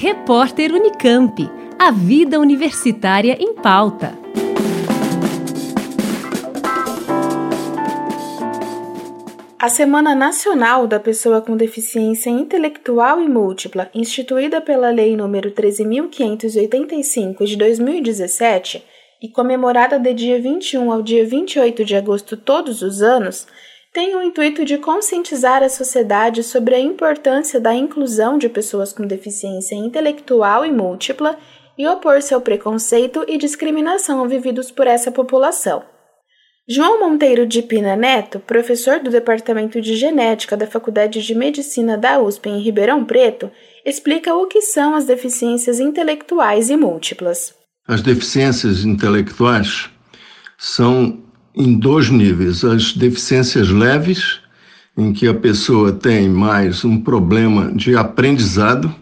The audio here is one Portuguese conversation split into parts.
Repórter Unicamp. A vida universitária em pauta. A Semana Nacional da Pessoa com Deficiência Intelectual e Múltipla, instituída pela Lei nº 13.585 de 2017 e comemorada de dia 21 ao dia 28 de agosto todos os anos, tem o intuito de conscientizar a sociedade sobre a importância da inclusão de pessoas com deficiência intelectual e múltipla e opor-se ao preconceito e discriminação vividos por essa população. João Monteiro de Pina Neto, professor do Departamento de Genética da Faculdade de Medicina da USP em Ribeirão Preto, explica o que são as deficiências intelectuais e múltiplas. As deficiências intelectuais são em dois níveis: as deficiências leves, em que a pessoa tem mais um problema de aprendizado,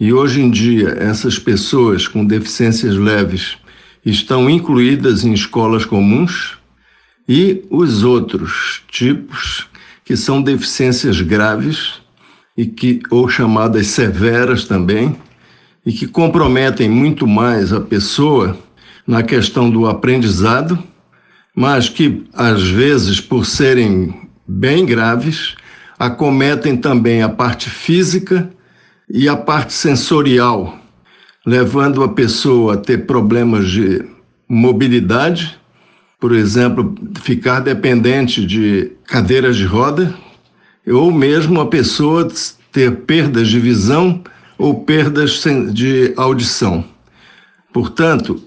e hoje em dia essas pessoas com deficiências leves estão incluídas em escolas comuns e os outros tipos, que são deficiências graves e que ou chamadas severas também, e que comprometem muito mais a pessoa na questão do aprendizado, mas que às vezes por serem bem graves, acometem também a parte física e a parte sensorial, levando a pessoa a ter problemas de mobilidade por exemplo, ficar dependente de cadeiras de roda, ou mesmo a pessoa ter perdas de visão ou perdas de audição. Portanto,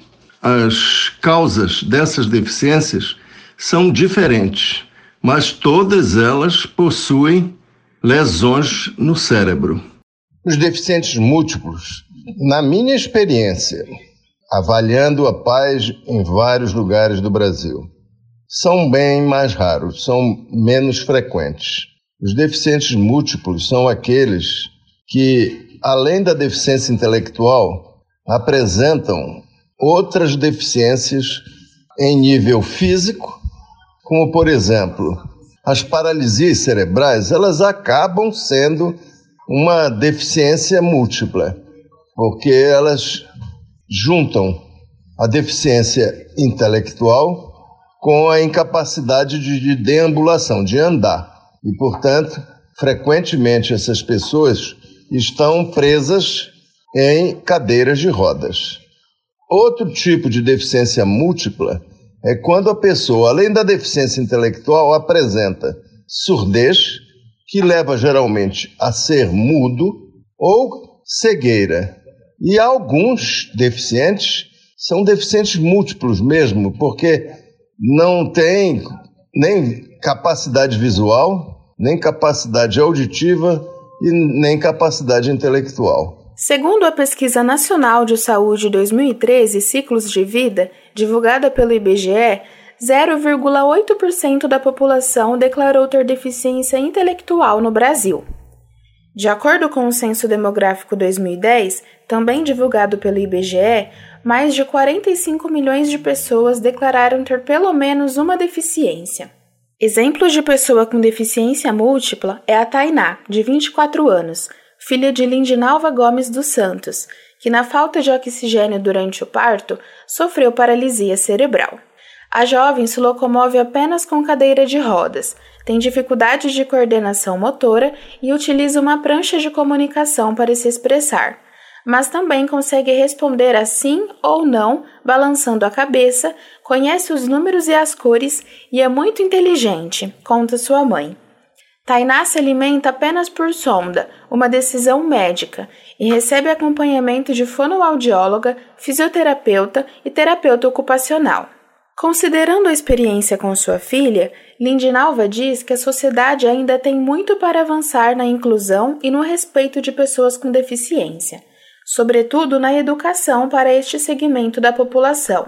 as causas dessas deficiências são diferentes, mas todas elas possuem lesões no cérebro. Os deficientes múltiplos, na minha experiência, avaliando a paz em vários lugares do Brasil. São bem mais raros, são menos frequentes. Os deficientes múltiplos são aqueles que, além da deficiência intelectual, apresentam outras deficiências em nível físico, como por exemplo, as paralisias cerebrais, elas acabam sendo uma deficiência múltipla, porque elas juntam a deficiência intelectual com a incapacidade de, deambulação, de andar. E, portanto, frequentemente essas pessoas estão presas em cadeiras de rodas. Outro tipo de deficiência múltipla é quando a pessoa, além da deficiência intelectual, apresenta surdez, que leva geralmente a ser mudo, ou cegueira, e alguns deficientes são deficientes múltiplos mesmo, porque não têm nem capacidade visual, nem capacidade auditiva e nem capacidade intelectual. Segundo a Pesquisa Nacional de Saúde 2013, Ciclos de Vida, divulgada pelo IBGE, 0,8% da população declarou ter deficiência intelectual no Brasil. De acordo com o Censo Demográfico 2010, também divulgado pelo IBGE, mais de 45 milhões de pessoas declararam ter pelo menos uma deficiência. Exemplos de pessoa com deficiência múltipla é a Tainá, de 24 anos, filha de Lindinalva Gomes dos Santos, que, na falta de oxigênio durante o parto, sofreu paralisia cerebral. A jovem se locomove apenas com cadeira de rodas, tem dificuldades de coordenação motora e utiliza uma prancha de comunicação para se expressar, mas também consegue responder a sim ou não, balançando a cabeça, conhece os números e as cores e é muito inteligente, conta sua mãe. Tainá se alimenta apenas por sonda, uma decisão médica, e recebe acompanhamento de fonoaudióloga, fisioterapeuta e terapeuta ocupacional. Considerando a experiência com sua filha, Lindinalva diz que a sociedade ainda tem muito para avançar na inclusão e no respeito de pessoas com deficiência, sobretudo na educação para este segmento da população,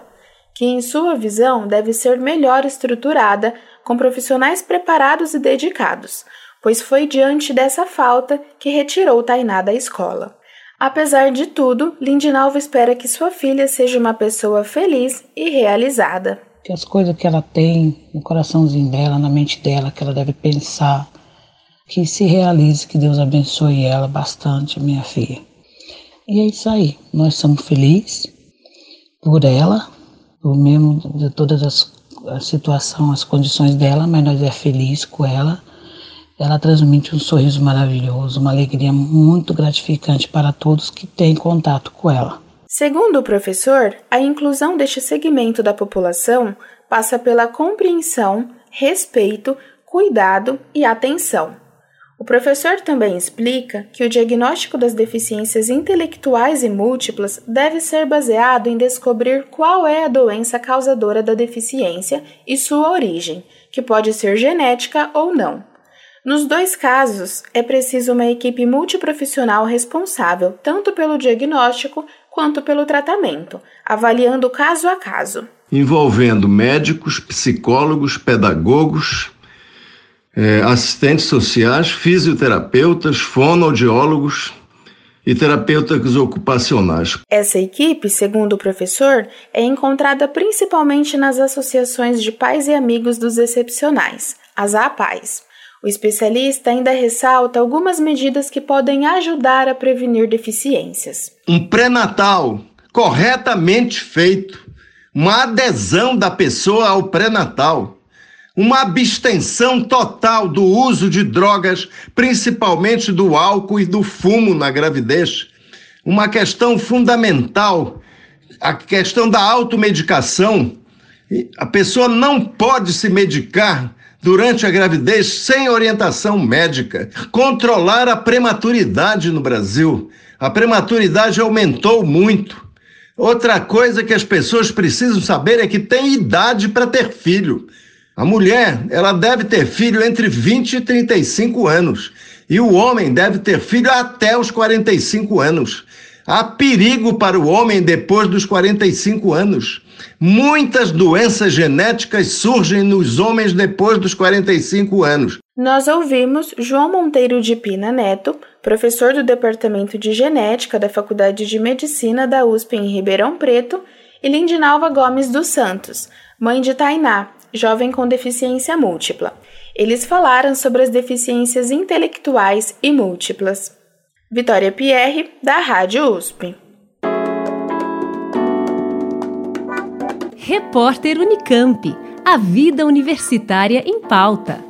que, em sua visão, deve ser melhor estruturada com profissionais preparados e dedicados, pois foi diante dessa falta que retirou Tainá da escola. Apesar de tudo, Lindinalva espera que sua filha seja uma pessoa feliz e realizada. Que as coisas que ela tem no coraçãozinho dela, na mente dela, que ela deve pensar, que se realize, que Deus abençoe ela bastante, minha filha. E é isso aí. Nós somos felizes por ela, por mesmo de todas as a situação, as condições dela, mas nós é feliz com ela. Ela transmite um sorriso maravilhoso, uma alegria muito gratificante para todos que têm contato com ela. Segundo o professor, a inclusão deste segmento da população passa pela compreensão, respeito, cuidado e atenção. O professor também explica que o diagnóstico das deficiências intelectuais e múltiplas deve ser baseado em descobrir qual é a doença causadora da deficiência e sua origem, que pode ser genética ou não. Nos dois casos, é preciso uma equipe multiprofissional responsável tanto pelo diagnóstico quanto pelo tratamento, avaliando caso a caso. Envolvendo médicos, psicólogos, pedagogos, é, assistentes sociais, fisioterapeutas, fonoaudiólogos e terapeutas ocupacionais. Essa equipe, segundo o professor, é encontrada principalmente nas associações de pais e amigos dos excepcionais, as APAES. O especialista ainda ressalta algumas medidas que podem ajudar a prevenir deficiências. Um pré-natal corretamente feito, uma adesão da pessoa ao pré-natal uma abstenção total do uso de drogas, principalmente do álcool e do fumo na gravidez. Uma questão fundamental, a questão da automedicação. A pessoa não pode se medicar durante a gravidez sem orientação médica. Controlar a prematuridade no Brasil. A prematuridade aumentou muito. Outra coisa que as pessoas precisam saber é que tem idade para ter filho. A mulher, ela deve ter filho entre 20 e 35 anos. E o homem deve ter filho até os 45 anos. Há perigo para o homem depois dos 45 anos. Muitas doenças genéticas surgem nos homens depois dos 45 anos. Nós ouvimos João Monteiro de Pina Neto, professor do Departamento de Genética da Faculdade de Medicina da USP em Ribeirão Preto, e Lindinalva Gomes dos Santos, mãe de Tainá, jovem com deficiência múltipla. Eles falaram sobre as deficiências intelectuais e múltiplas. Vitória Pierre, da Rádio USP. Repórter Unicamp. A vida universitária em pauta.